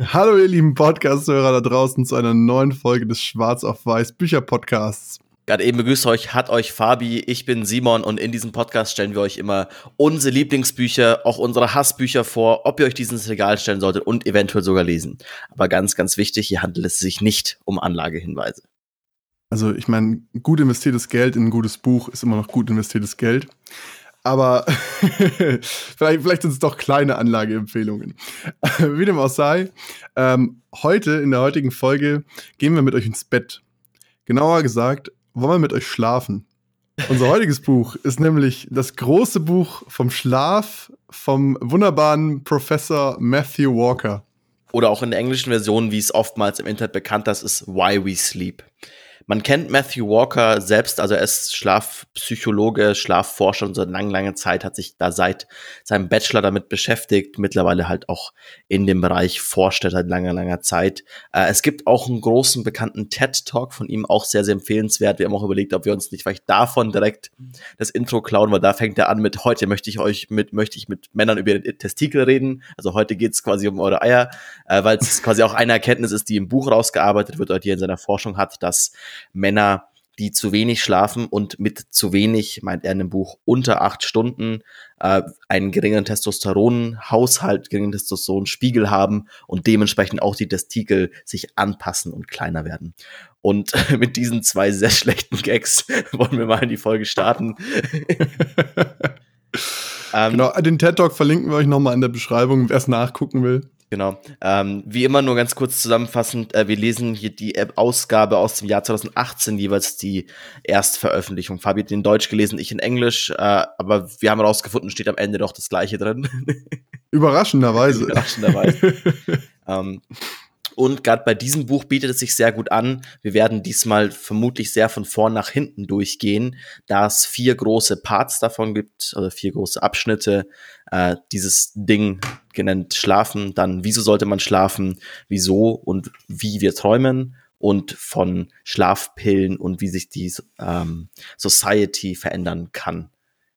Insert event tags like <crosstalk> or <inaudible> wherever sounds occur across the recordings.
Hallo ihr lieben Podcast-Hörer da draußen zu einer neuen Folge des Schwarz auf Weiß Bücher-Podcasts. Gerade eben begrüßt euch, hat euch Fabi, ich bin Simon und in diesem Podcast stellen wir euch immer unsere Lieblingsbücher, auch unsere Hassbücher vor, ob ihr euch dieses Regal stellen solltet und eventuell sogar lesen. Aber ganz, ganz wichtig, hier handelt es sich nicht um Anlagehinweise. Also ich meine, gut investiertes Geld in ein gutes Buch ist immer noch gut investiertes Geld aber <laughs> vielleicht, vielleicht sind es doch kleine Anlageempfehlungen. <laughs> Wie dem auch sei, ähm, heute, in der heutigen Folge, gehen wir mit euch ins Bett. Genauer gesagt, wollen wir mit euch schlafen. Unser <laughs> heutiges Buch ist nämlich das große Buch vom Schlaf vom wunderbaren Professor Matthew Walker. Oder auch in der englischen Version, wie es oftmals im Internet bekannt ist, ist Why We Sleep. Man kennt Matthew Walker selbst, also er ist Schlafpsychologe, Schlafforscher und seit langer, langer Zeit hat sich da seit seinem Bachelor damit beschäftigt, mittlerweile halt auch in dem Bereich forscht seit langer, langer Zeit. Äh, es gibt auch einen großen bekannten TED-Talk von ihm, auch sehr, sehr empfehlenswert. Wir haben auch überlegt, ob wir uns nicht vielleicht davon direkt das Intro klauen, weil da fängt er an mit, heute möchte ich euch mit, möchte ich mit Männern über Testikel reden. Also heute geht's quasi um eure Eier, äh, weil es quasi auch eine Erkenntnis ist, die im Buch rausgearbeitet wird oder die er in seiner Forschung hat, dass Männer, die zu wenig schlafen und mit zu wenig, meint er in dem Buch, unter acht Stunden äh, einen geringeren Testosteronhaushalt, geringen Testosteronspiegel haben und dementsprechend auch die Testikel sich anpassen und kleiner werden. Und <laughs> mit diesen zwei sehr schlechten Gags <laughs> wollen wir mal in die Folge starten. <laughs> ähm, genau, den TED Talk verlinken wir euch nochmal in der Beschreibung, wer es nachgucken will. Genau. Ähm, wie immer nur ganz kurz zusammenfassend, äh, wir lesen hier die Ausgabe aus dem Jahr 2018, jeweils die Erstveröffentlichung. Fabi hat in Deutsch gelesen, ich in Englisch, äh, aber wir haben herausgefunden, steht am Ende doch das gleiche drin. <laughs> Überraschenderweise. Überraschenderweise. <laughs> ähm, und gerade bei diesem Buch bietet es sich sehr gut an. Wir werden diesmal vermutlich sehr von vorn nach hinten durchgehen, da es vier große Parts davon gibt, also vier große Abschnitte. Äh, dieses Ding genannt Schlafen, dann wieso sollte man schlafen, wieso und wie wir träumen und von Schlafpillen und wie sich die ähm, Society verändern kann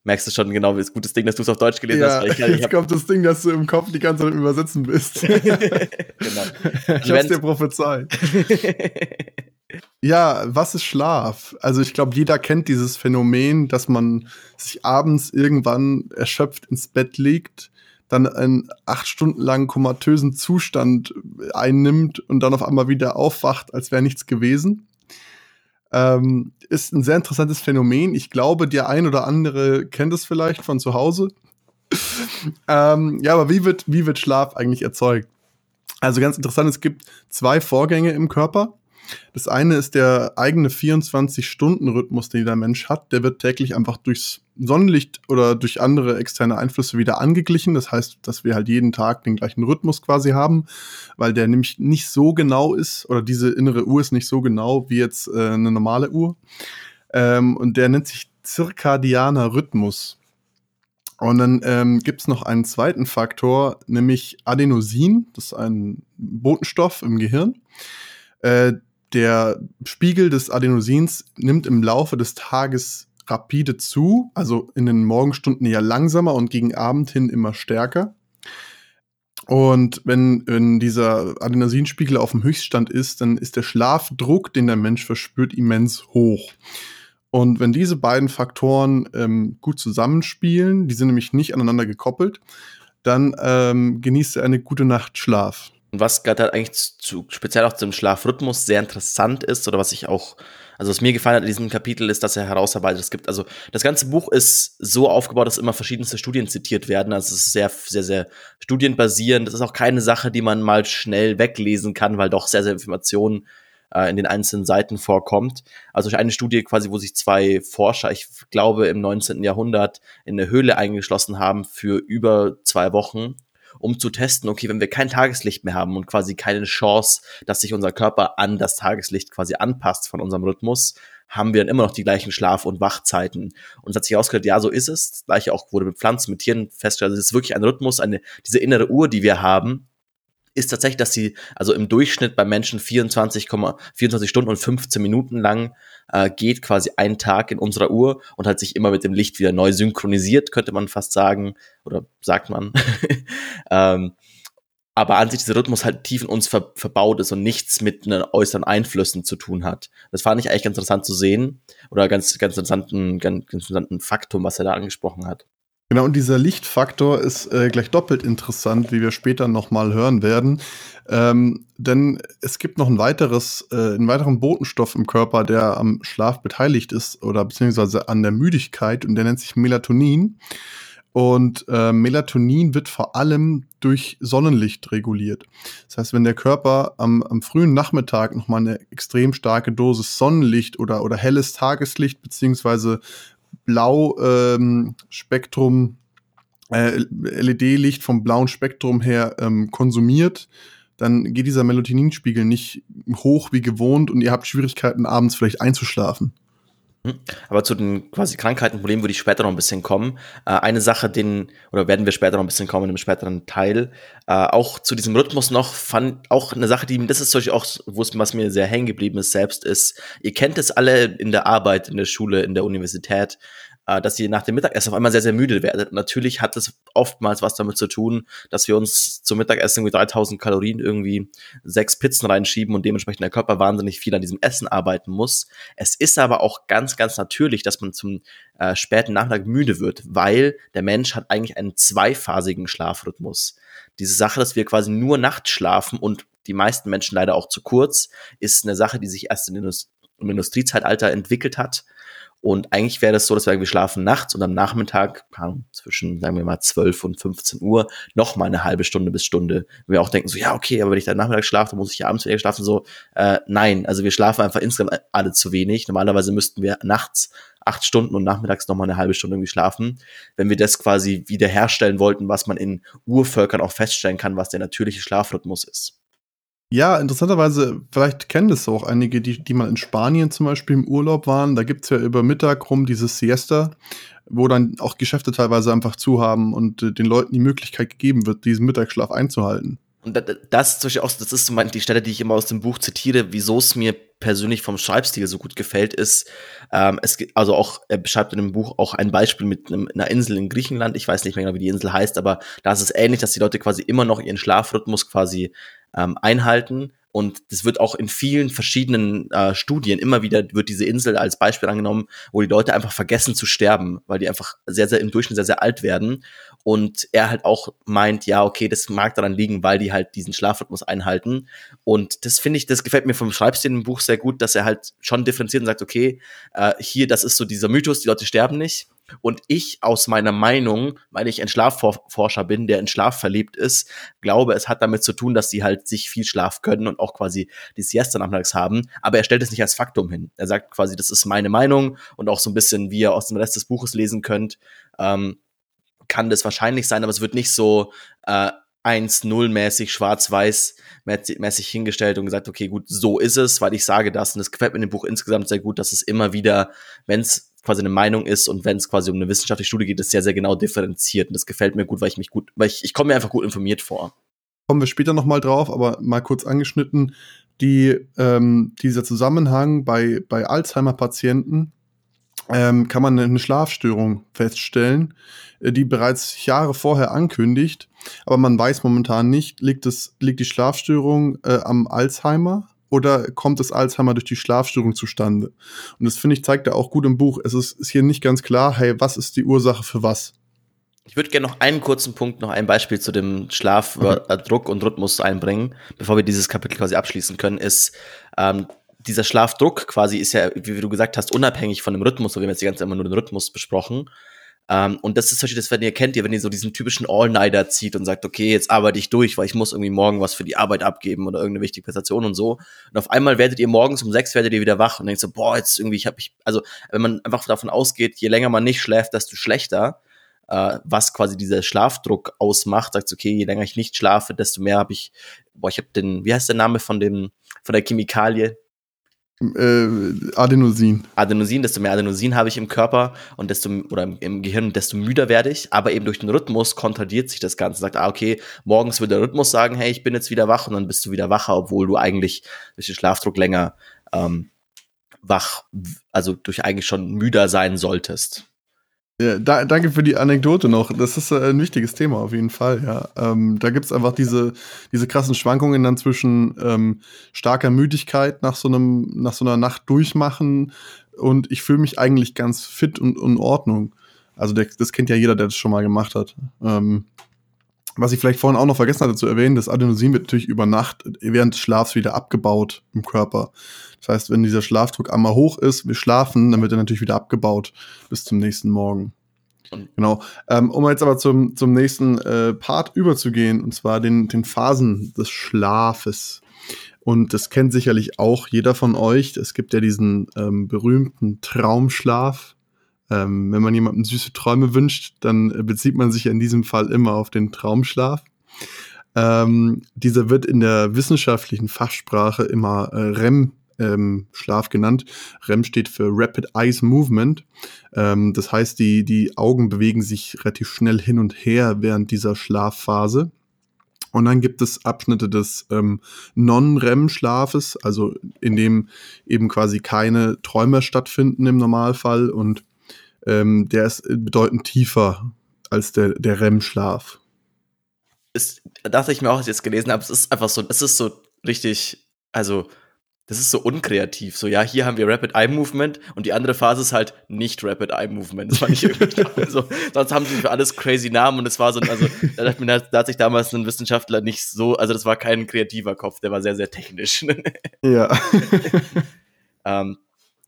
merkst du schon genau, wie das gutes Ding, dass du es auf Deutsch gelesen ja, hast. Ich, jetzt hab kommt das Ding, dass du im Kopf die ganze Zeit Übersetzen bist. <laughs> genau. Ich hab's dir prophezeit. <laughs> ja, was ist Schlaf? Also ich glaube, jeder kennt dieses Phänomen, dass man sich abends irgendwann erschöpft ins Bett legt, dann einen acht Stunden langen komatösen Zustand einnimmt und dann auf einmal wieder aufwacht, als wäre nichts gewesen. Ähm, ist ein sehr interessantes Phänomen. Ich glaube, der ein oder andere kennt es vielleicht von zu Hause. <laughs> ähm, ja, aber wie wird, wie wird Schlaf eigentlich erzeugt? Also ganz interessant, es gibt zwei Vorgänge im Körper. Das eine ist der eigene 24-Stunden-Rhythmus, den der Mensch hat. Der wird täglich einfach durchs Sonnenlicht oder durch andere externe Einflüsse wieder angeglichen. Das heißt, dass wir halt jeden Tag den gleichen Rhythmus quasi haben, weil der nämlich nicht so genau ist oder diese innere Uhr ist nicht so genau wie jetzt äh, eine normale Uhr. Ähm, und der nennt sich zirkadianer Rhythmus. Und dann ähm, gibt es noch einen zweiten Faktor, nämlich Adenosin. Das ist ein Botenstoff im Gehirn. Äh, der Spiegel des Adenosins nimmt im Laufe des Tages rapide zu, also in den Morgenstunden eher langsamer und gegen Abend hin immer stärker. Und wenn, wenn dieser Adenosinspiegel auf dem Höchststand ist, dann ist der Schlafdruck, den der Mensch verspürt, immens hoch. Und wenn diese beiden Faktoren ähm, gut zusammenspielen, die sind nämlich nicht aneinander gekoppelt, dann ähm, genießt er eine gute Nacht Schlaf. Und was gerade halt eigentlich zu, speziell auch zum Schlafrhythmus sehr interessant ist, oder was ich auch, also was mir gefallen hat in diesem Kapitel, ist, dass er herausarbeitet, es gibt, also das ganze Buch ist so aufgebaut, dass immer verschiedenste Studien zitiert werden. Also es ist sehr, sehr, sehr studienbasierend. Das ist auch keine Sache, die man mal schnell weglesen kann, weil doch sehr, sehr Informationen äh, in den einzelnen Seiten vorkommt. Also eine Studie quasi, wo sich zwei Forscher, ich glaube im 19. Jahrhundert, in eine Höhle eingeschlossen haben für über zwei Wochen um zu testen, okay, wenn wir kein Tageslicht mehr haben und quasi keine Chance, dass sich unser Körper an das Tageslicht quasi anpasst von unserem Rhythmus, haben wir dann immer noch die gleichen Schlaf- und Wachzeiten. Und es hat sich herausgestellt, ja, so ist es. Das gleiche auch wurde mit Pflanzen, mit Tieren festgestellt. Also es ist wirklich ein Rhythmus, eine, diese innere Uhr, die wir haben, ist tatsächlich, dass sie also im Durchschnitt bei Menschen 24, 24 Stunden und 15 Minuten lang äh, geht quasi ein Tag in unserer Uhr und hat sich immer mit dem Licht wieder neu synchronisiert, könnte man fast sagen, oder sagt man. <laughs> ähm, aber an sich dieser Rhythmus halt tief in uns ver verbaut ist und nichts mit einen äußeren Einflüssen zu tun hat. Das fand ich eigentlich ganz interessant zu sehen oder ganz, ganz interessanten, ganz, ganz interessanten Faktum, was er da angesprochen hat. Genau, und dieser Lichtfaktor ist äh, gleich doppelt interessant, wie wir später nochmal hören werden. Ähm, denn es gibt noch ein weiteres, äh, einen weiteren Botenstoff im Körper, der am Schlaf beteiligt ist oder beziehungsweise an der Müdigkeit und der nennt sich Melatonin. Und äh, Melatonin wird vor allem durch Sonnenlicht reguliert. Das heißt, wenn der Körper am, am frühen Nachmittag nochmal eine extrem starke Dosis Sonnenlicht oder, oder helles Tageslicht beziehungsweise Blau-Spektrum, ähm, äh, LED-Licht vom blauen Spektrum her ähm, konsumiert, dann geht dieser Melatoninspiegel nicht hoch wie gewohnt und ihr habt Schwierigkeiten, abends vielleicht einzuschlafen. Mhm. Aber zu den quasi Krankheitenproblemen würde ich später noch ein bisschen kommen. Äh, eine Sache, den, oder werden wir später noch ein bisschen kommen in einem späteren Teil, äh, auch zu diesem Rhythmus noch, fand auch eine Sache, die, das ist zum auch, was mir sehr hängen geblieben ist selbst, ist, ihr kennt es alle in der Arbeit, in der Schule, in der Universität, äh, dass ihr nach dem Mittagessen auf einmal sehr, sehr müde werdet. Natürlich hat es oftmals was damit zu tun, dass wir uns zum Mittagessen irgendwie 3000 Kalorien irgendwie sechs Pizzen reinschieben und dementsprechend der Körper wahnsinnig viel an diesem Essen arbeiten muss. Es ist aber auch ganz, ganz natürlich, dass man zum äh, späten Nachmittag müde wird, weil der Mensch hat eigentlich einen zweiphasigen Schlafrhythmus. Diese Sache, dass wir quasi nur nachts schlafen und die meisten Menschen leider auch zu kurz, ist eine Sache, die sich erst in im Industriezeitalter entwickelt hat und eigentlich wäre das so, dass wir, wir schlafen nachts und am Nachmittag, zwischen, sagen wir mal, 12 und 15 Uhr, noch mal eine halbe Stunde bis Stunde. Wir auch denken so, ja, okay, aber wenn ich dann Nachmittag schlafe, dann muss ich ja abends wieder schlafen. So, äh, nein, also wir schlafen einfach insgesamt alle zu wenig. Normalerweise müssten wir nachts acht Stunden und nachmittags noch mal eine halbe Stunde irgendwie schlafen. Wenn wir das quasi wiederherstellen wollten, was man in Urvölkern auch feststellen kann, was der natürliche Schlafrhythmus ist. Ja, interessanterweise, vielleicht kennen das auch einige, die, die mal in Spanien zum Beispiel im Urlaub waren. Da gibt's ja über Mittag rum dieses Siesta, wo dann auch Geschäfte teilweise einfach zu haben und äh, den Leuten die Möglichkeit gegeben wird, diesen Mittagsschlaf einzuhalten. Und das, das, das ist so die Stelle, die ich immer aus dem Buch zitiere, wieso es mir persönlich vom Schreibstil so gut gefällt, ist, ähm, es also auch, er beschreibt in dem Buch auch ein Beispiel mit einem, einer Insel in Griechenland. Ich weiß nicht mehr genau, wie die Insel heißt, aber da ist es ähnlich, dass die Leute quasi immer noch ihren Schlafrhythmus quasi ähm, einhalten. Und das wird auch in vielen verschiedenen äh, Studien immer wieder wird diese Insel als Beispiel angenommen, wo die Leute einfach vergessen zu sterben, weil die einfach sehr, sehr im Durchschnitt sehr, sehr alt werden. Und er halt auch meint, ja, okay, das mag daran liegen, weil die halt diesen Schlafrhythmus einhalten. Und das finde ich, das gefällt mir vom Schreibstil im Buch sehr gut, dass er halt schon differenziert und sagt, okay, äh, hier, das ist so dieser Mythos, die Leute sterben nicht. Und ich aus meiner Meinung, weil ich ein Schlafforscher bin, der in Schlaf verliebt ist, glaube, es hat damit zu tun, dass sie halt sich viel Schlaf können und auch quasi die Siesta nachmittags haben. Aber er stellt es nicht als Faktum hin. Er sagt quasi, das ist meine Meinung und auch so ein bisschen, wie ihr aus dem Rest des Buches lesen könnt, ähm, kann das wahrscheinlich sein, aber es wird nicht so äh, 1-0-mäßig, schwarz-weiß mäßig hingestellt und gesagt, okay, gut, so ist es, weil ich sage das. Und es gefällt mir in dem Buch insgesamt sehr gut, dass es immer wieder, wenn es quasi eine Meinung ist und wenn es quasi um eine wissenschaftliche Studie geht, ist sehr, sehr genau differenziert. Und das gefällt mir gut, weil ich mich gut, weil ich, ich komme mir einfach gut informiert vor. Kommen wir später nochmal drauf, aber mal kurz angeschnitten, die, ähm, dieser Zusammenhang bei, bei Alzheimer-Patienten ähm, kann man eine Schlafstörung feststellen, äh, die bereits Jahre vorher ankündigt, aber man weiß momentan nicht, liegt, es, liegt die Schlafstörung äh, am Alzheimer oder kommt das Alzheimer durch die Schlafstörung zustande? Und das finde ich zeigt er auch gut im Buch. Es ist, ist hier nicht ganz klar, hey, was ist die Ursache für was? Ich würde gerne noch einen kurzen Punkt, noch ein Beispiel zu dem Schlafdruck okay. und Rhythmus einbringen, bevor wir dieses Kapitel quasi abschließen können, ist, ähm, dieser Schlafdruck quasi ist ja, wie du gesagt hast, unabhängig von dem Rhythmus, so wir haben jetzt die ganze Zeit immer nur den Rhythmus besprochen. Um, ähm, und das ist zum Beispiel das, wenn ihr kennt, ihr, wenn ihr so diesen typischen All-Nighter zieht und sagt, okay, jetzt arbeite ich durch, weil ich muss irgendwie morgen was für die Arbeit abgeben oder irgendeine wichtige Präsentation und so. Und auf einmal werdet ihr morgens um sechs werdet ihr wieder wach und denkt so, boah, jetzt irgendwie, ich habe ich, also wenn man einfach davon ausgeht, je länger man nicht schläft, desto schlechter, uh, was quasi dieser Schlafdruck ausmacht, sagt okay, je länger ich nicht schlafe, desto mehr habe ich, boah, ich habe den, wie heißt der Name von dem, von der Chemikalie, äh, Adenosin. Adenosin, desto mehr Adenosin habe ich im Körper und desto oder im Gehirn, desto müder werde ich. Aber eben durch den Rhythmus kontradiert sich das Ganze. Sagt, ah, okay, morgens würde der Rhythmus sagen, hey, ich bin jetzt wieder wach und dann bist du wieder wacher, obwohl du eigentlich durch den Schlafdruck länger ähm, wach, also durch eigentlich schon müder sein solltest. Ja, da, danke für die Anekdote noch. Das ist äh, ein wichtiges Thema auf jeden Fall, ja. Ähm, da gibt's einfach diese, diese krassen Schwankungen dann zwischen ähm, starker Müdigkeit nach so einem, nach so einer Nacht durchmachen und ich fühle mich eigentlich ganz fit und in Ordnung. Also der, das kennt ja jeder, der das schon mal gemacht hat. Ähm, was ich vielleicht vorhin auch noch vergessen hatte zu erwähnen, das Adenosin wird natürlich über Nacht während des Schlafs wieder abgebaut im Körper. Das heißt, wenn dieser Schlafdruck einmal hoch ist, wir schlafen, dann wird er natürlich wieder abgebaut bis zum nächsten Morgen. Genau. Ähm, um jetzt aber zum, zum nächsten äh, Part überzugehen, und zwar den, den Phasen des Schlafes. Und das kennt sicherlich auch jeder von euch. Es gibt ja diesen ähm, berühmten Traumschlaf. Ähm, wenn man jemandem süße Träume wünscht, dann bezieht man sich in diesem Fall immer auf den Traumschlaf. Ähm, dieser wird in der wissenschaftlichen Fachsprache immer äh, REM ähm, Schlaf genannt. REM steht für Rapid Eyes Movement. Ähm, das heißt, die, die Augen bewegen sich relativ schnell hin und her während dieser Schlafphase. Und dann gibt es Abschnitte des ähm, Non-REM-Schlafes, also in dem eben quasi keine Träume stattfinden im Normalfall und ähm, der ist bedeutend tiefer als der, der REM-Schlaf. Ist, dachte ich mir auch, als ich es gelesen habe, es ist einfach so, es ist so richtig, also das ist so unkreativ. So, ja, hier haben wir Rapid Eye Movement und die andere Phase ist halt nicht Rapid Eye Movement. Das fand ich irgendwie <laughs> so. Sonst haben sie für alles crazy Namen und es war so, also da, mir, da hat sich damals ein Wissenschaftler nicht so, also das war kein kreativer Kopf, der war sehr, sehr technisch. <laughs> ja. ähm,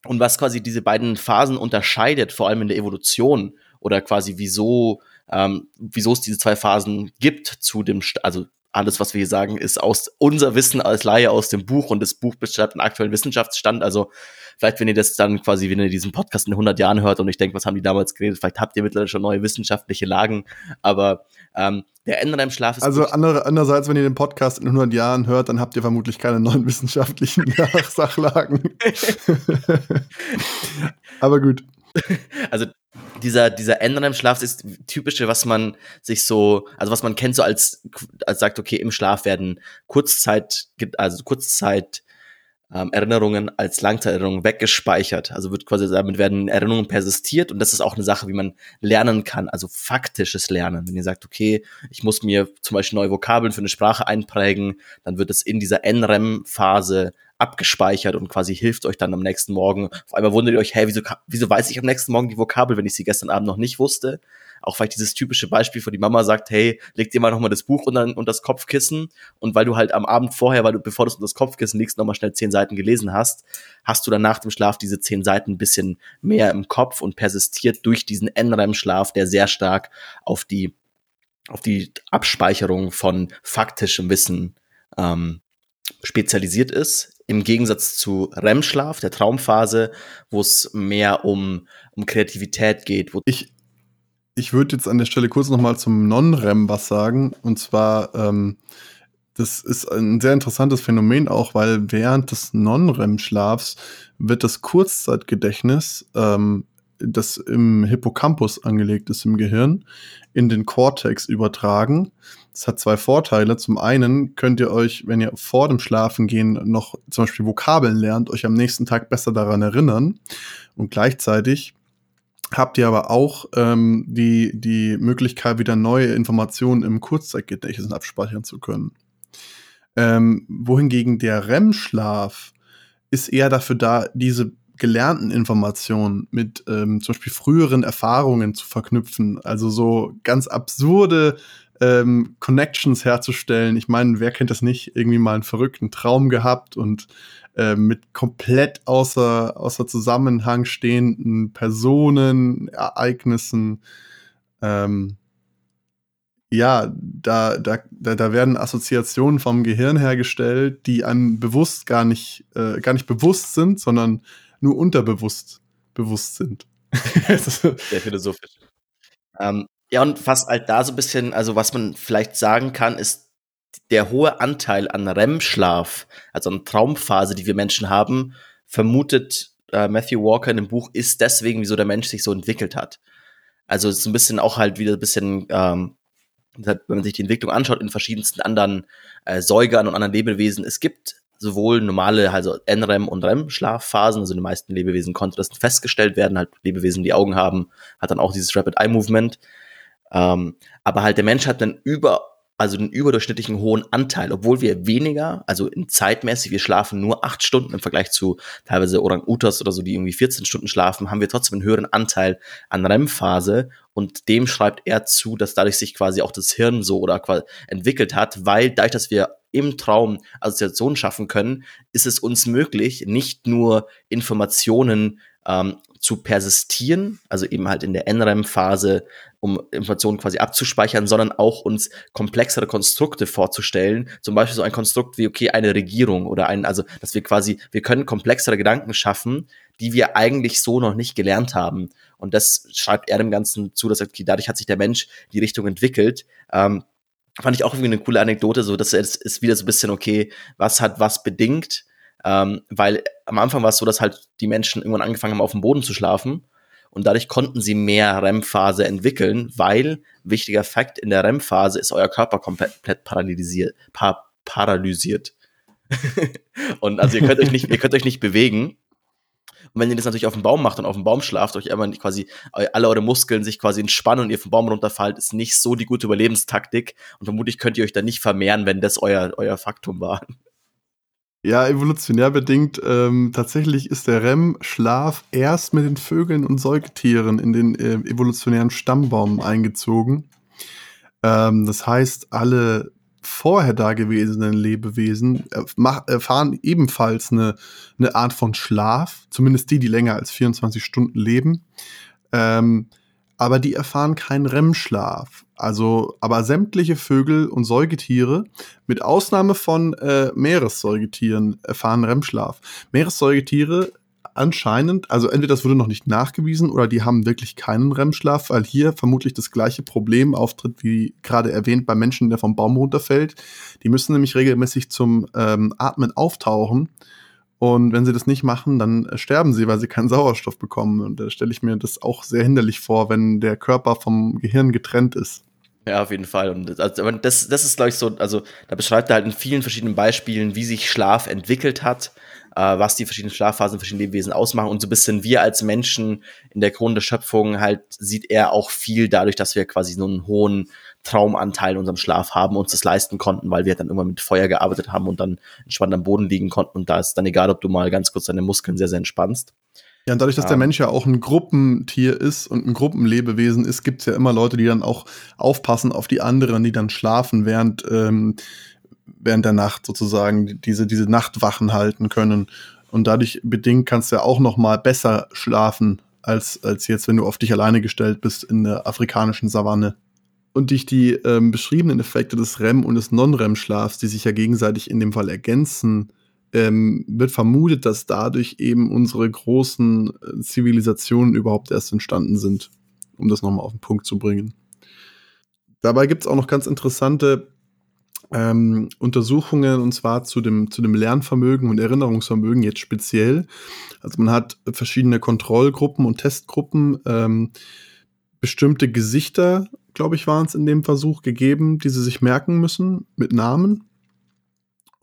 und was quasi diese beiden Phasen unterscheidet, vor allem in der Evolution oder quasi wieso, ähm, wieso es diese zwei Phasen gibt zu dem, also alles, was wir hier sagen, ist aus unser Wissen als Laie aus dem Buch und das Buch beschreibt einen aktuellen Wissenschaftsstand. Also vielleicht, wenn ihr das dann quasi, wenn ihr diesen Podcast in 100 Jahren hört und ich denke, was haben die damals geredet, vielleicht habt ihr mittlerweile schon neue wissenschaftliche Lagen, aber ähm, der NREM-Schlaf ist. Also andere, andererseits, wenn ihr den Podcast in 100 Jahren hört, dann habt ihr vermutlich keine neuen <laughs> wissenschaftlichen Sachlagen. <laughs> aber gut. <laughs> Also dieser, dieser NREM-Schlaf ist typische, was man sich so, also was man kennt so als, als sagt, okay, im Schlaf werden Kurzzeit, also Kurzzeit ähm, Erinnerungen als Langzeiterinnerungen weggespeichert. Also wird quasi damit werden Erinnerungen persistiert und das ist auch eine Sache, wie man lernen kann, also faktisches Lernen. Wenn ihr sagt, okay, ich muss mir zum Beispiel neue Vokabeln für eine Sprache einprägen, dann wird es in dieser NREM-Phase abgespeichert und quasi hilft euch dann am nächsten Morgen. Auf einmal wundert ihr euch, hey, wieso, wieso weiß ich am nächsten Morgen die Vokabel, wenn ich sie gestern Abend noch nicht wusste? Auch vielleicht dieses typische Beispiel, wo die Mama sagt, hey, leg dir mal nochmal das Buch unter, unter das Kopfkissen und weil du halt am Abend vorher, weil du, bevor du es unter das Kopfkissen legst, nochmal schnell zehn Seiten gelesen hast, hast du dann nach dem Schlaf diese zehn Seiten ein bisschen mehr im Kopf und persistiert durch diesen NREM-Schlaf, der sehr stark auf die, auf die Abspeicherung von faktischem Wissen ähm, spezialisiert ist, im Gegensatz zu REM-Schlaf, der Traumphase, wo es mehr um, um Kreativität geht. Ich ich würde jetzt an der Stelle kurz noch mal zum Non-REM was sagen. Und zwar, ähm, das ist ein sehr interessantes Phänomen auch, weil während des Non-REM-Schlafs wird das Kurzzeitgedächtnis, ähm, das im Hippocampus angelegt ist im Gehirn, in den Cortex übertragen. Das hat zwei Vorteile. Zum einen könnt ihr euch, wenn ihr vor dem Schlafengehen noch zum Beispiel Vokabeln lernt, euch am nächsten Tag besser daran erinnern. Und gleichzeitig habt ihr aber auch ähm, die, die Möglichkeit, wieder neue Informationen im Kurzzeitgedächtnis abspeichern zu können. Ähm, wohingegen der REM-Schlaf ist eher dafür da, diese gelernten Informationen mit ähm, zum Beispiel früheren Erfahrungen zu verknüpfen. Also so ganz absurde ähm, Connections herzustellen. Ich meine, wer kennt das nicht? Irgendwie mal einen verrückten Traum gehabt und äh, mit komplett außer, außer Zusammenhang stehenden Personen, Ereignissen. Ähm, ja, da, da, da, da werden Assoziationen vom Gehirn hergestellt, die einem bewusst gar nicht, äh, gar nicht bewusst sind, sondern nur unterbewusst bewusst sind. <laughs> Sehr philosophisch. Ähm, ja, und fast halt da so ein bisschen, also was man vielleicht sagen kann, ist der hohe Anteil an REM-Schlaf, also an Traumphase, die wir Menschen haben, vermutet äh, Matthew Walker in dem Buch, ist deswegen, wieso der Mensch sich so entwickelt hat. Also es ist ein bisschen auch halt wieder ein bisschen, ähm, wenn man sich die Entwicklung anschaut in verschiedensten anderen äh, Säugern und anderen Lebewesen, es gibt sowohl normale, also NREM und REM-Schlafphasen, also in den meisten Lebewesen konnte das festgestellt werden, halt Lebewesen, die Augen haben, hat dann auch dieses Rapid Eye Movement. Ähm, aber halt der Mensch hat dann über also einen überdurchschnittlichen hohen Anteil, obwohl wir weniger, also in zeitmäßig, wir schlafen nur acht Stunden im Vergleich zu teilweise Orang-Utas oder so, die irgendwie 14 Stunden schlafen, haben wir trotzdem einen höheren Anteil an REM-Phase. Und dem schreibt er zu, dass dadurch sich quasi auch das Hirn so oder entwickelt hat, weil dadurch, dass wir im Traum Assoziationen schaffen können, ist es uns möglich, nicht nur Informationen ähm, zu persistieren, also eben halt in der NREM-Phase, um Informationen quasi abzuspeichern, sondern auch uns komplexere Konstrukte vorzustellen. Zum Beispiel so ein Konstrukt wie, okay, eine Regierung oder ein, also, dass wir quasi, wir können komplexere Gedanken schaffen, die wir eigentlich so noch nicht gelernt haben. Und das schreibt er dem Ganzen zu, dass er, okay, dadurch hat sich der Mensch die Richtung entwickelt. Ähm, fand ich auch irgendwie eine coole Anekdote, so dass es ist wieder so ein bisschen, okay, was hat was bedingt? Ähm, weil am Anfang war es so, dass halt die Menschen irgendwann angefangen haben, auf dem Boden zu schlafen. Und dadurch konnten sie mehr REM-Phase entwickeln, weil, wichtiger Fakt, in der REM-Phase ist euer Körper komplett paralysiert. Pa paralysiert. <laughs> und also ihr könnt euch nicht, ihr könnt euch nicht bewegen. Und wenn ihr das natürlich auf dem Baum macht und auf dem Baum schlaft, euch immer quasi alle eure Muskeln sich quasi entspannen und ihr vom Baum runterfallt, ist nicht so die gute Überlebenstaktik. Und vermutlich könnt ihr euch dann nicht vermehren, wenn das euer, euer Faktum war. Ja, evolutionär bedingt. Ähm, tatsächlich ist der REM-Schlaf erst mit den Vögeln und Säugetieren in den äh, evolutionären Stammbaum eingezogen. Ähm, das heißt, alle vorher dagewesenen Lebewesen erfahren ebenfalls eine, eine Art von Schlaf, zumindest die, die länger als 24 Stunden leben. Ähm, aber die erfahren keinen REM-Schlaf. Also, aber sämtliche Vögel und Säugetiere, mit Ausnahme von äh, Meeressäugetieren, erfahren REM-Schlaf. Meeressäugetiere anscheinend, also entweder das wurde noch nicht nachgewiesen oder die haben wirklich keinen REM-Schlaf, weil hier vermutlich das gleiche Problem auftritt wie gerade erwähnt bei Menschen, der vom Baum runterfällt. Die müssen nämlich regelmäßig zum ähm, Atmen auftauchen und wenn sie das nicht machen, dann sterben sie, weil sie keinen Sauerstoff bekommen. Und da stelle ich mir das auch sehr hinderlich vor, wenn der Körper vom Gehirn getrennt ist. Ja, auf jeden Fall. Und also, das, das ist, glaube ich, so, also da beschreibt er halt in vielen verschiedenen Beispielen, wie sich Schlaf entwickelt hat, äh, was die verschiedenen Schlafphasen verschiedenen Lebewesen ausmachen. Und so ein bisschen wir als Menschen in der Krone der Schöpfung halt sieht er auch viel dadurch, dass wir quasi so einen hohen Traumanteil in unserem Schlaf haben, uns das leisten konnten, weil wir dann immer mit Feuer gearbeitet haben und dann entspannt am Boden liegen konnten. Und da ist dann egal, ob du mal ganz kurz deine Muskeln sehr, sehr entspannst. Ja, und dadurch, dass der Mensch ja auch ein Gruppentier ist und ein Gruppenlebewesen ist, gibt es ja immer Leute, die dann auch aufpassen auf die anderen, die dann schlafen, während, ähm, während der Nacht sozusagen diese, diese Nachtwachen halten können. Und dadurch bedingt kannst du ja auch noch mal besser schlafen, als, als jetzt, wenn du auf dich alleine gestellt bist in der afrikanischen Savanne und durch die ähm, beschriebenen Effekte des REM und des Non-REM-Schlafs, die sich ja gegenseitig in dem Fall ergänzen, ähm, wird vermutet, dass dadurch eben unsere großen äh, Zivilisationen überhaupt erst entstanden sind, um das nochmal auf den Punkt zu bringen. Dabei gibt es auch noch ganz interessante ähm, Untersuchungen und zwar zu dem, zu dem Lernvermögen und Erinnerungsvermögen jetzt speziell. Also man hat verschiedene Kontrollgruppen und Testgruppen, ähm, bestimmte Gesichter glaube ich, waren es in dem Versuch gegeben, die sie sich merken müssen mit Namen.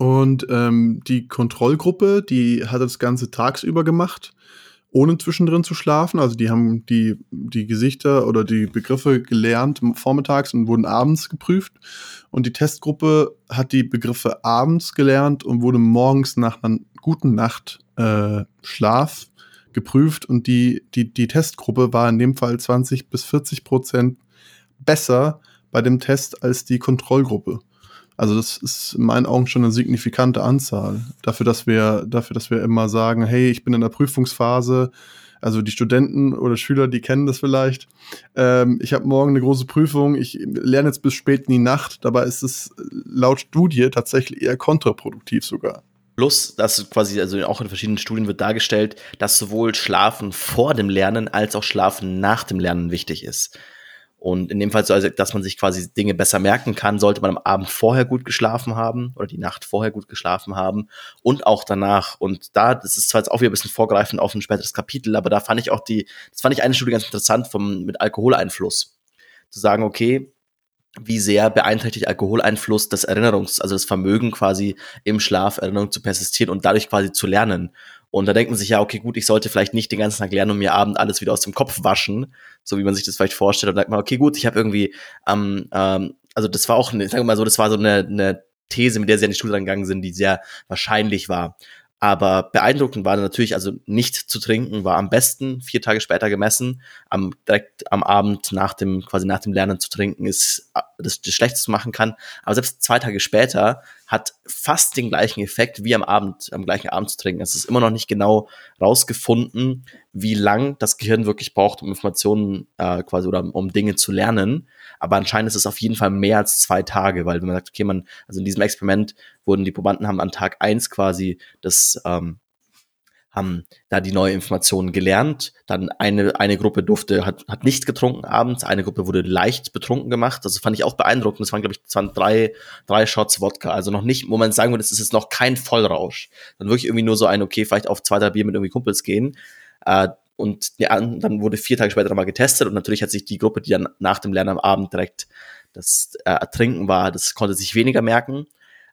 Und ähm, die Kontrollgruppe, die hat das Ganze tagsüber gemacht, ohne zwischendrin zu schlafen. Also die haben die, die Gesichter oder die Begriffe gelernt vormittags und wurden abends geprüft. Und die Testgruppe hat die Begriffe abends gelernt und wurde morgens nach einer guten Nacht äh, Schlaf geprüft. Und die, die, die Testgruppe war in dem Fall 20 bis 40 Prozent besser bei dem Test als die Kontrollgruppe. Also das ist in meinen Augen schon eine signifikante Anzahl dafür, dass wir dafür, dass wir immer sagen, hey, ich bin in der Prüfungsphase. Also die Studenten oder Schüler, die kennen das vielleicht. Ähm, ich habe morgen eine große Prüfung. Ich lerne jetzt bis spät in die Nacht. Dabei ist es laut Studie tatsächlich eher kontraproduktiv sogar. Plus, dass quasi, also auch in verschiedenen Studien wird dargestellt, dass sowohl Schlafen vor dem Lernen als auch Schlafen nach dem Lernen wichtig ist. Und in dem Fall, so, also, dass man sich quasi Dinge besser merken kann, sollte man am Abend vorher gut geschlafen haben oder die Nacht vorher gut geschlafen haben und auch danach. Und da, das ist zwar jetzt auch wieder ein bisschen vorgreifend auf ein späteres Kapitel, aber da fand ich auch die, das fand ich eine Studie ganz interessant vom, mit Alkoholeinfluss. Zu sagen, okay, wie sehr beeinträchtigt Alkoholeinfluss das Erinnerungs-, also das Vermögen quasi im Schlaf Erinnerung zu persistieren und dadurch quasi zu lernen. Und da denkt man sich ja, okay, gut, ich sollte vielleicht nicht den ganzen Tag lernen und mir abend alles wieder aus dem Kopf waschen, so wie man sich das vielleicht vorstellt. Und dann denkt man, okay, gut, ich habe irgendwie, ähm, ähm, also das war auch, sagen wir mal so, das war so eine, eine These, mit der sie an die Studie gegangen sind, die sehr wahrscheinlich war. Aber beeindruckend war natürlich, also nicht zu trinken war am besten, vier Tage später gemessen. Am, direkt am Abend nach dem, quasi nach dem Lernen zu trinken ist das, das Schlechteste machen kann. Aber selbst zwei Tage später hat fast den gleichen Effekt wie am Abend, am gleichen Abend zu trinken. Es ist immer noch nicht genau rausgefunden, wie lang das Gehirn wirklich braucht, um Informationen äh, quasi oder um Dinge zu lernen. Aber anscheinend ist es auf jeden Fall mehr als zwei Tage, weil wenn man sagt, okay, man, also in diesem Experiment wurden die Probanden haben an Tag eins quasi das ähm, haben da die neue Informationen gelernt. Dann eine, eine Gruppe durfte, hat, hat nicht getrunken abends, eine Gruppe wurde leicht betrunken gemacht. Das fand ich auch beeindruckend. Das waren, glaube ich, das waren drei, drei Shots Wodka. Also noch nicht, wo man sagen würde, das ist jetzt noch kein Vollrausch. Dann wirklich irgendwie nur so ein, okay, vielleicht auf zwei, drei Bier mit irgendwie Kumpels gehen. Äh, und ja, dann wurde vier Tage später nochmal getestet und natürlich hat sich die Gruppe, die dann nach dem Lernen am Abend direkt das äh, Ertrinken war, das konnte sich weniger merken.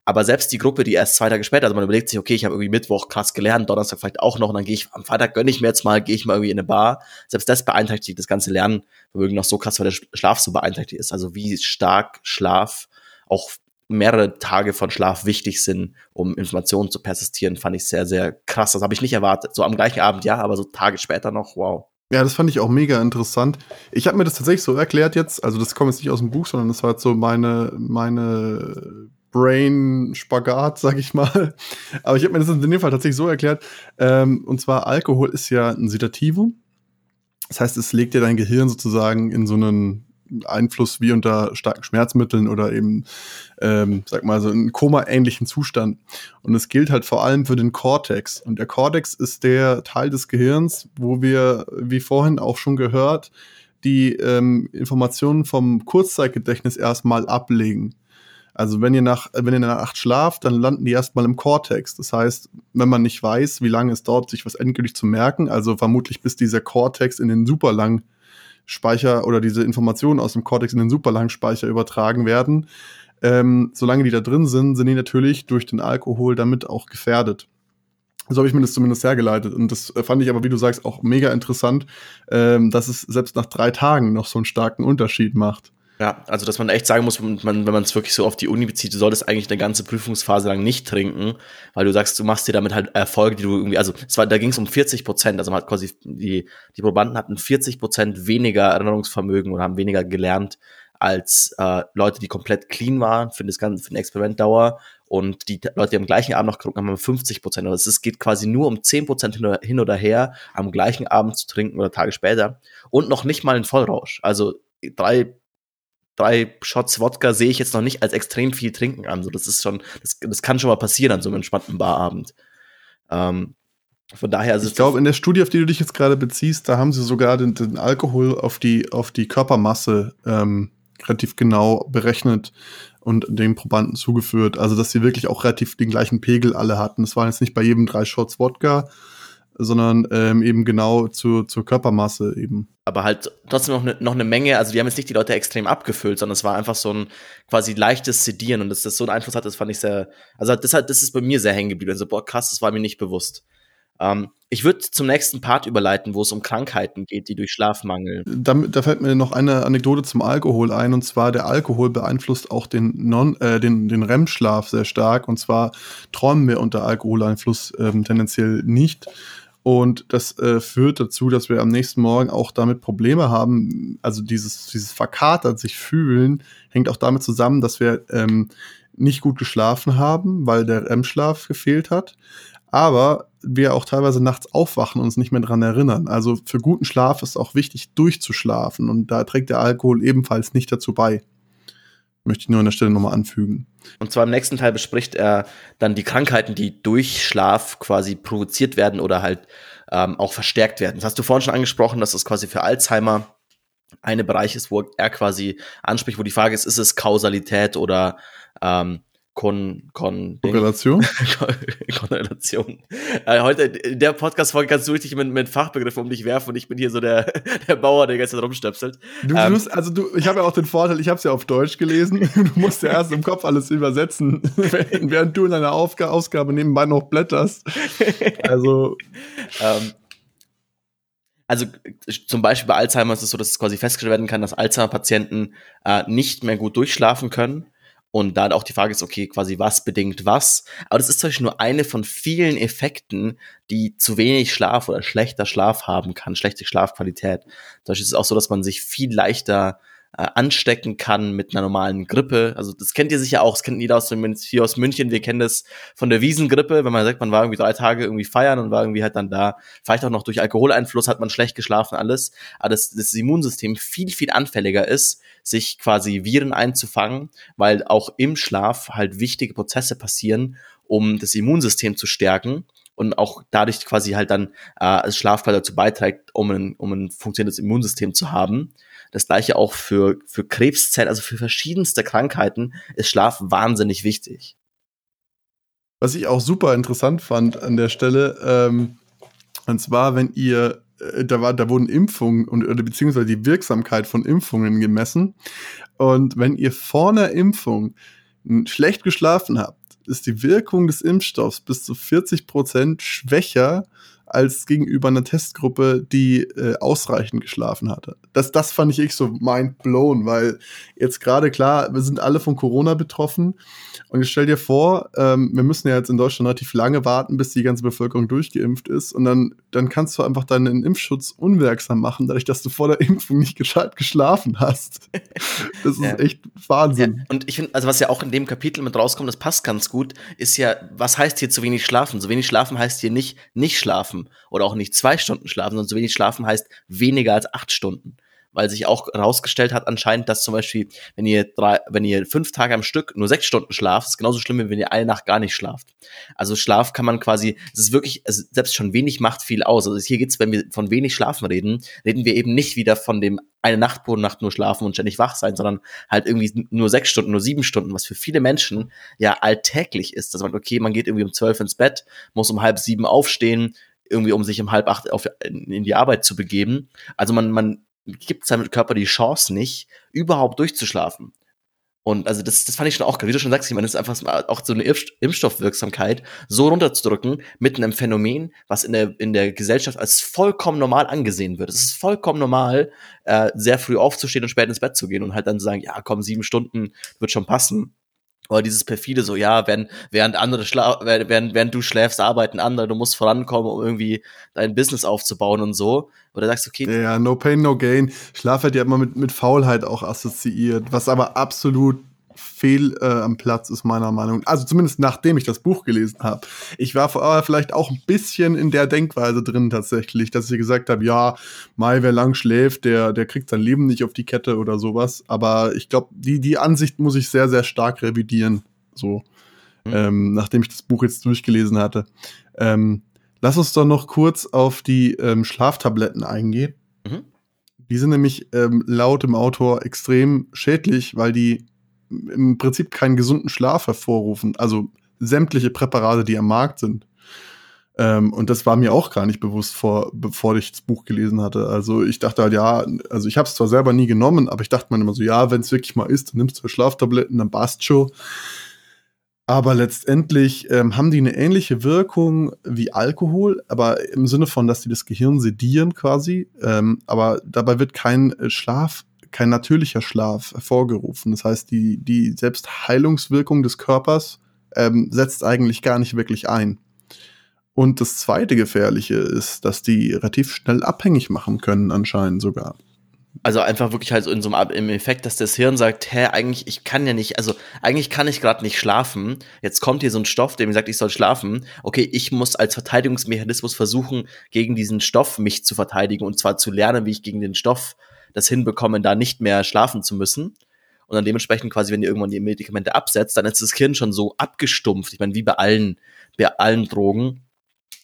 Aber selbst die Gruppe, die erst zwei Tage später, also man überlegt sich, okay, ich habe irgendwie Mittwoch krass gelernt, Donnerstag vielleicht auch noch und dann gehe ich am Freitag gönne ich mir jetzt mal, gehe ich mal irgendwie in eine Bar. Selbst das beeinträchtigt das ganze Lernvermögen noch so krass, weil der Schlaf so beeinträchtigt ist. Also wie stark Schlaf auch mehrere Tage von Schlaf wichtig sind, um Informationen zu persistieren, fand ich sehr, sehr krass. Das habe ich nicht erwartet. So am gleichen Abend, ja, aber so Tage später noch, wow. Ja, das fand ich auch mega interessant. Ich habe mir das tatsächlich so erklärt jetzt, also das kommt jetzt nicht aus dem Buch, sondern das war jetzt so meine, meine Brain-Spagat, <laughs> sag ich mal. Aber ich habe mir das in dem Fall tatsächlich so erklärt. Ähm, und zwar, Alkohol ist ja ein Sedativum. Das heißt, es legt ja dein Gehirn sozusagen in so einen Einfluss wie unter starken Schmerzmitteln oder eben, ähm, sag mal, so einen Koma-ähnlichen Zustand. Und es gilt halt vor allem für den Cortex. Und der Cortex ist der Teil des Gehirns, wo wir, wie vorhin auch schon gehört, die ähm, Informationen vom Kurzzeitgedächtnis erstmal ablegen. Also wenn ihr nach, wenn ihr in der Nacht schlaft, dann landen die erstmal im Cortex. Das heißt, wenn man nicht weiß, wie lange es dauert, sich was endgültig zu merken, also vermutlich bis dieser Cortex in den superlang Speicher oder diese Informationen aus dem Cortex in den Superlangspeicher übertragen werden. Ähm, solange die da drin sind, sind die natürlich durch den Alkohol damit auch gefährdet. So habe ich mir das zumindest hergeleitet. Und das fand ich aber, wie du sagst, auch mega interessant, ähm, dass es selbst nach drei Tagen noch so einen starken Unterschied macht. Ja, also dass man echt sagen muss, man, wenn man es wirklich so auf die Uni bezieht, du solltest eigentlich eine ganze Prüfungsphase lang nicht trinken, weil du sagst, du machst dir damit halt Erfolge, die du irgendwie, also es war, da ging es um 40 Prozent, also man hat quasi, die, die Probanden hatten 40 Prozent weniger Erinnerungsvermögen oder haben weniger gelernt als äh, Leute, die komplett clean waren für das ganze, für den Experimentdauer und die Leute, die am gleichen Abend noch getrunken haben, haben 50 Prozent. Also es geht quasi nur um 10 Prozent hin, hin oder her, am gleichen Abend zu trinken oder Tage später und noch nicht mal ein Vollrausch. Also drei drei Shots Wodka sehe ich jetzt noch nicht als extrem viel trinken an. So, das ist schon, das, das kann schon mal passieren an so einem entspannten Barabend. Ähm, von daher ist Ich glaube, in der Studie, auf die du dich jetzt gerade beziehst, da haben sie sogar den, den Alkohol auf die, auf die Körpermasse ähm, relativ genau berechnet und den Probanden zugeführt. Also, dass sie wirklich auch relativ den gleichen Pegel alle hatten. Das waren jetzt nicht bei jedem drei Shots Wodka, sondern ähm, eben genau zu, zur Körpermasse eben. Aber halt trotzdem noch eine noch ne Menge, also die haben jetzt nicht die Leute extrem abgefüllt, sondern es war einfach so ein quasi leichtes Sedieren und dass das so einen Einfluss hat, das fand ich sehr, also das, hat, das ist bei mir sehr hängen geblieben. Also, boah, krass, das war mir nicht bewusst. Ähm, ich würde zum nächsten Part überleiten, wo es um Krankheiten geht, die durch Schlafmangel. Da, da, fällt mir noch eine Anekdote zum Alkohol ein, und zwar der Alkohol beeinflusst auch den, non, äh, den, den REM-Schlaf sehr stark. Und zwar träumen wir unter Alkoholeinfluss ähm, tendenziell nicht. Und das äh, führt dazu, dass wir am nächsten Morgen auch damit Probleme haben. Also dieses, dieses verkatert sich fühlen hängt auch damit zusammen, dass wir ähm, nicht gut geschlafen haben, weil der REM-Schlaf gefehlt hat. Aber wir auch teilweise nachts aufwachen und uns nicht mehr dran erinnern. Also für guten Schlaf ist auch wichtig, durchzuschlafen. Und da trägt der Alkohol ebenfalls nicht dazu bei. Möchte ich nur an der Stelle nochmal anfügen. Und zwar im nächsten Teil bespricht er dann die Krankheiten, die durch Schlaf quasi provoziert werden oder halt ähm, auch verstärkt werden. Das hast du vorhin schon angesprochen, dass das quasi für Alzheimer eine Bereich ist, wo er quasi anspricht, wo die Frage ist, ist es Kausalität oder ähm, Kon, Kon Korrelation? <laughs> Korrelation. Äh, heute in der Podcast-Folge kannst du richtig mit, mit Fachbegriffen um dich werfen und ich bin hier so der, <laughs> der Bauer, der ganze rumstöpselt. Du, ähm, musst, also du, ich habe ja auch den Vorteil, ich habe es ja auf Deutsch gelesen. <laughs> Du musst ja erst im Kopf alles übersetzen, während du in deiner Aufga Ausgabe nebenbei noch blätterst. Also. ähm, also zum Beispiel bei Alzheimer ist es so, dass es quasi festgestellt werden kann, dass Alzheimer-Patienten äh, nicht mehr gut durchschlafen können und dann auch die Frage ist, okay, quasi was bedingt was. Aber das ist zum Beispiel nur eine von vielen Effekten, die zu wenig Schlaf oder schlechter Schlaf haben kann, schlechte Schlafqualität. Zum Beispiel ist es auch so, dass man sich viel leichter äh, anstecken kann mit einer normalen Grippe. Also das kennt ihr sicher auch, das kennt jeder aus, hier aus München, wir kennen das von der Wiesengrippe, wenn man sagt, man war irgendwie drei Tage irgendwie feiern und war irgendwie halt dann da, vielleicht auch noch durch Alkoholeinfluss hat man schlecht geschlafen, alles, aber das, das Immunsystem viel, viel anfälliger ist, sich quasi Viren einzufangen, weil auch im Schlaf halt wichtige Prozesse passieren, um das Immunsystem zu stärken und auch dadurch quasi halt dann äh, das Schlafqual dazu beiträgt, um ein, um ein funktionierendes Immunsystem zu haben. Das gleiche auch für, für Krebszellen, also für verschiedenste Krankheiten ist Schlaf wahnsinnig wichtig. Was ich auch super interessant fand an der Stelle, ähm, und zwar, wenn ihr, äh, da war, da wurden Impfungen und oder beziehungsweise die Wirksamkeit von Impfungen gemessen. Und wenn ihr vor einer Impfung schlecht geschlafen habt, ist die Wirkung des Impfstoffs bis zu 40 Prozent schwächer als gegenüber einer Testgruppe, die äh, ausreichend geschlafen hatte. Das, das fand ich echt so mind blown, weil jetzt gerade klar, wir sind alle von Corona betroffen. Und ich stell dir vor, ähm, wir müssen ja jetzt in Deutschland relativ lange warten, bis die ganze Bevölkerung durchgeimpft ist. Und dann, dann kannst du einfach deinen Impfschutz unwirksam machen, dadurch, dass du vor der Impfung nicht gescheit geschlafen hast. Das ist ja. echt Wahnsinn. Ja. Und ich finde, also was ja auch in dem Kapitel mit rauskommt, das passt ganz gut, ist ja, was heißt hier zu wenig schlafen? Zu wenig schlafen heißt hier nicht nicht schlafen schlafen oder auch nicht zwei Stunden schlafen, sondern so wenig schlafen heißt weniger als acht Stunden. Weil sich auch herausgestellt hat anscheinend, dass zum Beispiel, wenn ihr drei, wenn ihr fünf Tage am Stück nur sechs Stunden schlaft, ist genauso schlimm, wie wenn ihr eine Nacht gar nicht schlaft. Also Schlaf kann man quasi, es ist wirklich, also selbst schon wenig macht viel aus. Also hier geht's, wenn wir von wenig Schlafen reden, reden wir eben nicht wieder von dem eine Nacht pro Nacht nur schlafen und ständig wach sein, sondern halt irgendwie nur sechs Stunden, nur sieben Stunden, was für viele Menschen ja alltäglich ist. Dass man, okay, man geht irgendwie um zwölf ins Bett, muss um halb sieben aufstehen, irgendwie um sich um halb acht auf, in die Arbeit zu begeben. Also man, man gibt seinem Körper die Chance nicht, überhaupt durchzuschlafen. Und also das, das fand ich schon auch, wie du schon sagst, ich meine, das ist einfach auch so eine Impfstoffwirksamkeit so runterzudrücken mit einem Phänomen, was in der, in der Gesellschaft als vollkommen normal angesehen wird. Es ist vollkommen normal, äh, sehr früh aufzustehen und spät ins Bett zu gehen und halt dann zu sagen, ja, komm, sieben Stunden wird schon passen. Oder dieses perfide so, ja, während, während andere schla während, während du schläfst, arbeiten andere, du musst vorankommen, um irgendwie dein Business aufzubauen und so. Oder sagst, okay. Ja, no pain, no gain. Schlaf wird ja immer mit, mit Faulheit auch assoziiert, was aber absolut fehl äh, am Platz ist meiner Meinung. Also zumindest nachdem ich das Buch gelesen habe. Ich war vorher vielleicht auch ein bisschen in der Denkweise drin tatsächlich, dass ich gesagt habe, ja, Mai, wer lang schläft, der, der kriegt sein Leben nicht auf die Kette oder sowas. Aber ich glaube, die, die Ansicht muss ich sehr, sehr stark revidieren. So, mhm. ähm, nachdem ich das Buch jetzt durchgelesen hatte. Ähm, lass uns doch noch kurz auf die ähm, Schlaftabletten eingehen. Mhm. Die sind nämlich ähm, laut dem Autor extrem schädlich, weil die im Prinzip keinen gesunden Schlaf hervorrufen. Also sämtliche Präparate, die am Markt sind. Ähm, und das war mir auch gar nicht bewusst, vor, bevor ich das Buch gelesen hatte. Also ich dachte halt, ja, also ich habe es zwar selber nie genommen, aber ich dachte mir immer so, ja, wenn es wirklich mal ist, dann nimmst du Schlaftabletten, dann passt schon. Aber letztendlich ähm, haben die eine ähnliche Wirkung wie Alkohol, aber im Sinne von, dass die das Gehirn sedieren quasi. Ähm, aber dabei wird kein Schlaf kein natürlicher Schlaf hervorgerufen. Das heißt, die, die Selbstheilungswirkung des Körpers ähm, setzt eigentlich gar nicht wirklich ein. Und das zweite Gefährliche ist, dass die relativ schnell abhängig machen können, anscheinend sogar. Also einfach wirklich halt so in so einem im Effekt, dass das Hirn sagt, hä, eigentlich, ich kann ja nicht, also eigentlich kann ich gerade nicht schlafen. Jetzt kommt hier so ein Stoff, der mir sagt, ich soll schlafen. Okay, ich muss als Verteidigungsmechanismus versuchen, gegen diesen Stoff mich zu verteidigen und zwar zu lernen, wie ich gegen den Stoff das hinbekommen, da nicht mehr schlafen zu müssen. Und dann dementsprechend quasi, wenn ihr irgendwann die Medikamente absetzt, dann ist das Hirn schon so abgestumpft. Ich meine, wie bei allen, bei allen Drogen,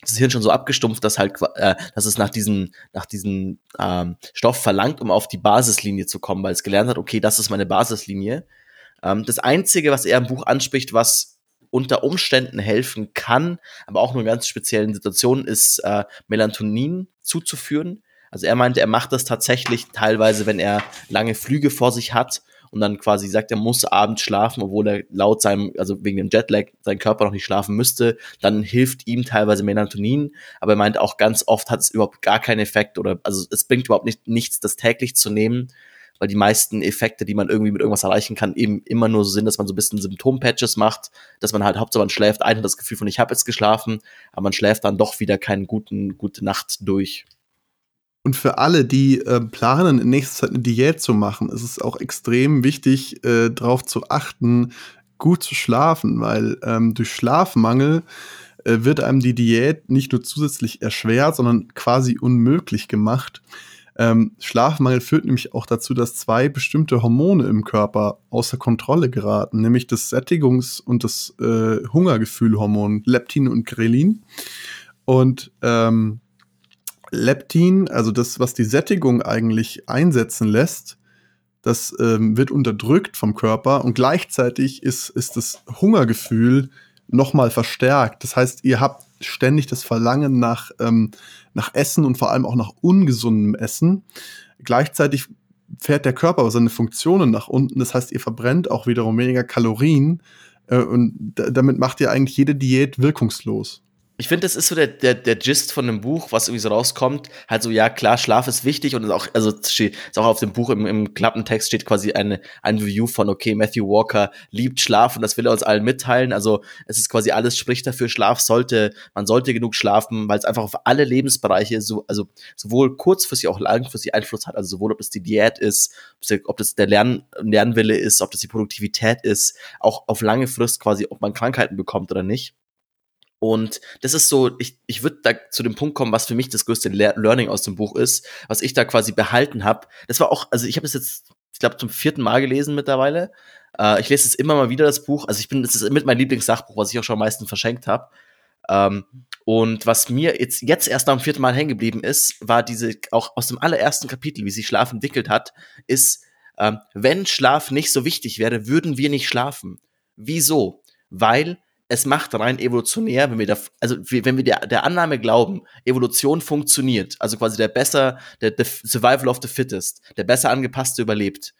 das Hirn schon so abgestumpft, dass halt, äh, dass es nach diesem, nach diesem ähm, Stoff verlangt, um auf die Basislinie zu kommen, weil es gelernt hat, okay, das ist meine Basislinie. Ähm, das Einzige, was er im Buch anspricht, was unter Umständen helfen kann, aber auch nur in ganz speziellen Situationen, ist äh, Melatonin zuzuführen. Also er meinte, er macht das tatsächlich teilweise, wenn er lange Flüge vor sich hat und dann quasi sagt, er muss abends schlafen, obwohl er laut seinem, also wegen dem Jetlag, sein Körper noch nicht schlafen müsste, dann hilft ihm teilweise Melatonin, aber er meint auch ganz oft hat es überhaupt gar keinen Effekt oder, also es bringt überhaupt nicht, nichts, das täglich zu nehmen, weil die meisten Effekte, die man irgendwie mit irgendwas erreichen kann, eben immer nur so sind, dass man so ein bisschen Symptompatches macht, dass man halt hauptsächlich man schläft ein und das Gefühl von ich habe jetzt geschlafen, aber man schläft dann doch wieder keinen guten gute Nacht durch. Und für alle, die äh, planen, in nächster Zeit eine Diät zu machen, ist es auch extrem wichtig, äh, darauf zu achten, gut zu schlafen, weil ähm, durch Schlafmangel äh, wird einem die Diät nicht nur zusätzlich erschwert, sondern quasi unmöglich gemacht. Ähm, Schlafmangel führt nämlich auch dazu, dass zwei bestimmte Hormone im Körper außer Kontrolle geraten, nämlich das Sättigungs- und das äh, Hungergefühlhormon Leptin und Grelin. Und ähm, Leptin, also das, was die Sättigung eigentlich einsetzen lässt, das ähm, wird unterdrückt vom Körper und gleichzeitig ist, ist das Hungergefühl nochmal verstärkt. Das heißt, ihr habt ständig das Verlangen nach, ähm, nach Essen und vor allem auch nach ungesundem Essen. Gleichzeitig fährt der Körper seine Funktionen nach unten. Das heißt, ihr verbrennt auch wiederum weniger Kalorien äh, und damit macht ihr eigentlich jede Diät wirkungslos ich finde, das ist so der, der, der Gist von dem Buch, was irgendwie so rauskommt. Halt so, ja, klar, Schlaf ist wichtig und ist auch, also steht, ist auch auf dem Buch im, im Klappentext steht quasi eine, ein Review von, okay, Matthew Walker liebt Schlaf und das will er uns allen mitteilen. Also es ist quasi alles spricht dafür, Schlaf sollte, man sollte genug schlafen, weil es einfach auf alle Lebensbereiche so, also sowohl kurzfristig auch langfristig Einfluss hat. Also sowohl, ob das die Diät ist, ob das der Lern, Lernwille ist, ob das die Produktivität ist, auch auf lange Frist quasi, ob man Krankheiten bekommt oder nicht. Und das ist so, ich, ich würde da zu dem Punkt kommen, was für mich das größte Le Learning aus dem Buch ist, was ich da quasi behalten habe. Das war auch, also ich habe es jetzt, ich glaube, zum vierten Mal gelesen mittlerweile. Äh, ich lese es immer mal wieder, das Buch. Also ich bin, das ist mit mein Lieblingssachbuch, was ich auch schon am meisten verschenkt habe. Ähm, und was mir jetzt, jetzt erst am vierten Mal hängen geblieben ist, war diese, auch aus dem allerersten Kapitel, wie sich Schlaf entwickelt hat, ist, ähm, wenn Schlaf nicht so wichtig wäre, würden wir nicht schlafen. Wieso? Weil es macht rein evolutionär, wenn wir da, also wenn wir der, der Annahme glauben, Evolution funktioniert, also quasi der besser, der, der Survival of the Fittest, der besser angepasste überlebt,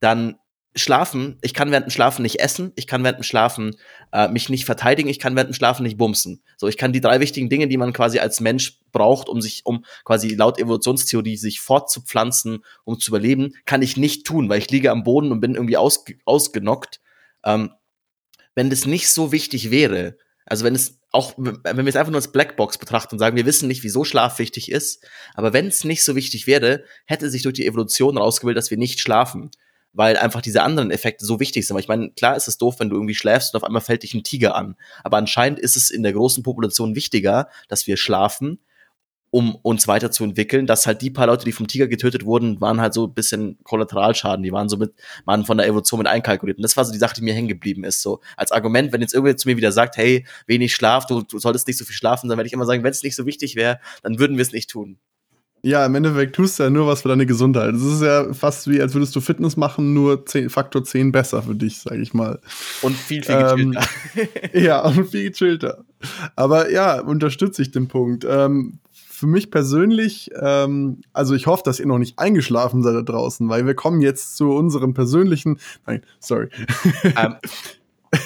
dann Schlafen, ich kann während dem Schlafen nicht essen, ich kann während dem Schlafen äh, mich nicht verteidigen, ich kann während dem Schlafen nicht bumsen. So, ich kann die drei wichtigen Dinge, die man quasi als Mensch braucht, um sich, um quasi laut Evolutionstheorie sich fortzupflanzen, um zu überleben, kann ich nicht tun, weil ich liege am Boden und bin irgendwie aus, ausgenockt. Ähm, wenn das nicht so wichtig wäre, also wenn es auch, wenn wir es einfach nur als Blackbox betrachten und sagen, wir wissen nicht, wieso Schlaf wichtig ist, aber wenn es nicht so wichtig wäre, hätte sich durch die Evolution rausgebildet, dass wir nicht schlafen, weil einfach diese anderen Effekte so wichtig sind. ich meine, klar ist es doof, wenn du irgendwie schläfst und auf einmal fällt dich ein Tiger an, aber anscheinend ist es in der großen Population wichtiger, dass wir schlafen, um uns weiterzuentwickeln, dass halt die paar Leute, die vom Tiger getötet wurden, waren halt so ein bisschen Kollateralschaden, die waren so mit, waren von der Evolution mit einkalkuliert. Und das war so die Sache, die mir hängen geblieben ist. So als Argument, wenn jetzt irgendwer zu mir wieder sagt, hey, wenig Schlaf, du, du solltest nicht so viel schlafen, dann werde ich immer sagen, wenn es nicht so wichtig wäre, dann würden wir es nicht tun. Ja, im Endeffekt tust du ja nur was für deine Gesundheit. Es ist ja fast wie, als würdest du Fitness machen, nur 10, Faktor 10 besser für dich, sag ich mal. Und viel, viel gechillter. Ähm, <laughs> ja, und viel gechillter. Aber ja, unterstütze ich den Punkt. Ähm, für mich persönlich, ähm, also ich hoffe, dass ihr noch nicht eingeschlafen seid da draußen, weil wir kommen jetzt zu unserem persönlichen. Nein, sorry. Um, <laughs> ähm,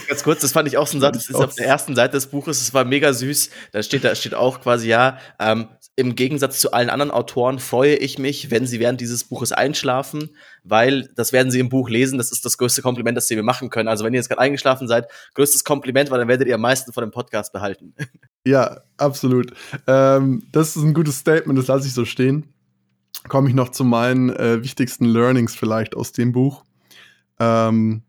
ganz kurz, das fand ich auch so ein Satz, das ist auf der ersten Seite des Buches, es war mega süß. Da steht, da steht auch quasi, ja, ähm, im Gegensatz zu allen anderen Autoren freue ich mich, wenn sie während dieses Buches einschlafen, weil das werden sie im Buch lesen. Das ist das größte Kompliment, das sie mir machen können. Also wenn ihr jetzt gerade eingeschlafen seid, größtes Kompliment, weil dann werdet ihr am meisten von dem Podcast behalten. <laughs> Ja, absolut. Ähm, das ist ein gutes Statement, das lasse ich so stehen. Komme ich noch zu meinen äh, wichtigsten Learnings vielleicht aus dem Buch. Ähm,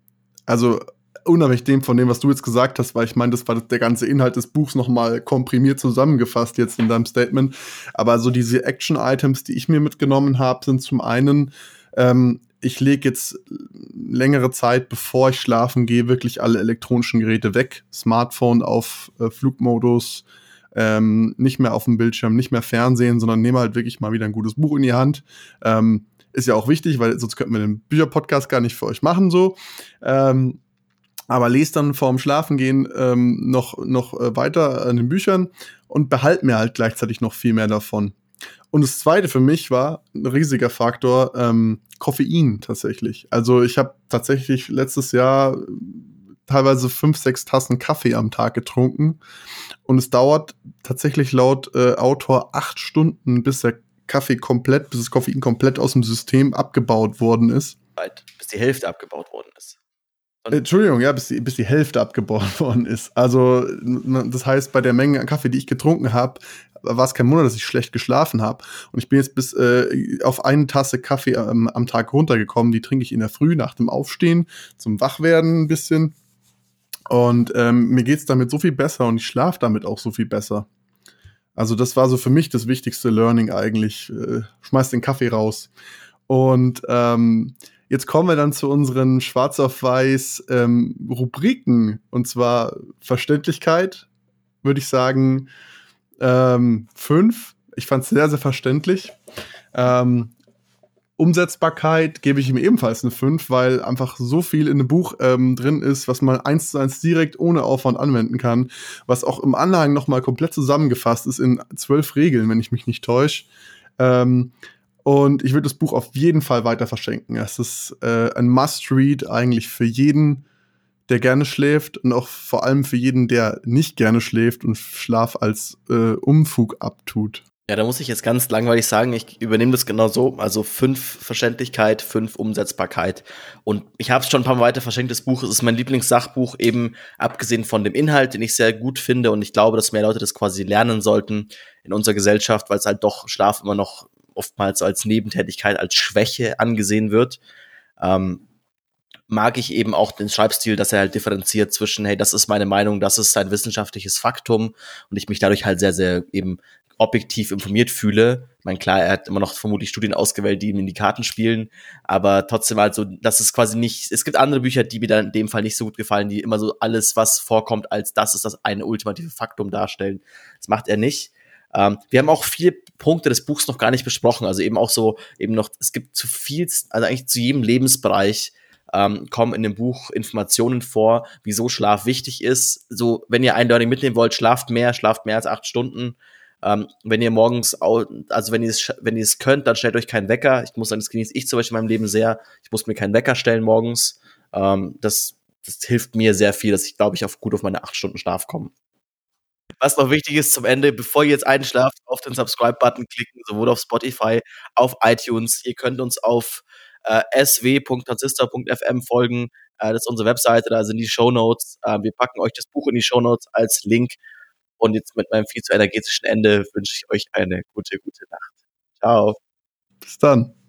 also unabhängig dem von dem, was du jetzt gesagt hast, weil ich meine, das war der ganze Inhalt des Buchs nochmal komprimiert zusammengefasst jetzt in deinem Statement. Aber so diese Action-Items, die ich mir mitgenommen habe, sind zum einen, ähm, ich lege jetzt längere Zeit, bevor ich schlafen gehe, wirklich alle elektronischen Geräte weg. Smartphone auf äh, Flugmodus, ähm, nicht mehr auf dem Bildschirm, nicht mehr Fernsehen, sondern nehme halt wirklich mal wieder ein gutes Buch in die Hand. Ähm, ist ja auch wichtig, weil sonst könnten wir den Bücherpodcast gar nicht für euch machen so. Ähm, aber lest dann vorm Schlafengehen ähm, noch, noch äh, weiter an den Büchern und behalt mir halt gleichzeitig noch viel mehr davon. Und das zweite für mich war ein riesiger Faktor, ähm, Koffein tatsächlich. Also ich habe tatsächlich letztes Jahr teilweise fünf, sechs Tassen Kaffee am Tag getrunken. Und es dauert tatsächlich laut äh, Autor acht Stunden, bis der Kaffee komplett, bis das Koffein komplett aus dem System abgebaut worden ist. Bis die Hälfte abgebaut worden ist. Entschuldigung, ja, bis die, bis die Hälfte abgebaut <laughs> worden ist. Also, das heißt, bei der Menge an Kaffee, die ich getrunken habe, war es kein Wunder, dass ich schlecht geschlafen habe. Und ich bin jetzt bis äh, auf eine Tasse Kaffee ähm, am Tag runtergekommen. Die trinke ich in der Früh nach dem Aufstehen zum Wachwerden ein bisschen. Und ähm, mir geht's damit so viel besser und ich schlafe damit auch so viel besser. Also das war so für mich das wichtigste Learning eigentlich. Äh, schmeiß den Kaffee raus. Und ähm, jetzt kommen wir dann zu unseren Schwarz auf Weiß ähm, Rubriken. Und zwar Verständlichkeit, würde ich sagen, ähm, fünf. Ich fand es sehr, sehr verständlich. Ähm, Umsetzbarkeit gebe ich ihm ebenfalls eine 5, weil einfach so viel in dem Buch ähm, drin ist, was man eins zu eins direkt ohne Aufwand anwenden kann, was auch im Anhang nochmal komplett zusammengefasst ist in zwölf Regeln, wenn ich mich nicht täusche. Ähm, und ich würde das Buch auf jeden Fall weiter verschenken. Es ist äh, ein Must-Read eigentlich für jeden, der gerne schläft und auch vor allem für jeden, der nicht gerne schläft und Schlaf als äh, Umfug abtut. Ja, da muss ich jetzt ganz langweilig sagen, ich übernehme das genau so. Also fünf Verständlichkeit, fünf Umsetzbarkeit. Und ich habe es schon ein paar Mal weiter verschenkt, das Buch. Es ist mein Lieblingssachbuch, eben abgesehen von dem Inhalt, den ich sehr gut finde. Und ich glaube, dass mehr Leute das quasi lernen sollten in unserer Gesellschaft, weil es halt doch Schlaf immer noch oftmals als Nebentätigkeit, als Schwäche angesehen wird. Ähm, mag ich eben auch den Schreibstil, dass er halt differenziert zwischen, hey, das ist meine Meinung, das ist ein wissenschaftliches Faktum und ich mich dadurch halt sehr, sehr eben objektiv informiert fühle. Ich meine, klar, er hat immer noch vermutlich Studien ausgewählt, die ihm in die Karten spielen, aber trotzdem halt so, das ist quasi nicht, es gibt andere Bücher, die mir dann in dem Fall nicht so gut gefallen, die immer so alles, was vorkommt, als das ist das eine ultimative Faktum darstellen. Das macht er nicht. Ähm, wir haben auch viele Punkte des Buchs noch gar nicht besprochen, also eben auch so, eben noch, es gibt zu viel, also eigentlich zu jedem Lebensbereich ähm, kommen in dem Buch Informationen vor, wieso Schlaf wichtig ist. So, wenn ihr ein Learning mitnehmen wollt, schlaft mehr, schlaft mehr als acht Stunden. Ähm, wenn ihr morgens, also wenn ihr es, wenn ihr es könnt, dann stellt euch keinen Wecker. Ich muss sagen, das genieße ich zum Beispiel in meinem Leben sehr. Ich muss mir keinen Wecker stellen morgens. Ähm, das, das hilft mir sehr viel, dass ich, glaube ich, auf gut auf meine acht Stunden Schlaf komme. Was noch wichtig ist zum Ende, bevor ihr jetzt einschlaft, auf den Subscribe-Button klicken, sowohl auf Spotify, auf iTunes. Ihr könnt uns auf äh, sw.transistor.fm folgen. Äh, das ist unsere Webseite, da sind die Show Notes. Äh, wir packen euch das Buch in die Show Notes als Link. Und jetzt mit meinem viel zu energetischen Ende wünsche ich euch eine gute, gute Nacht. Ciao. Bis dann.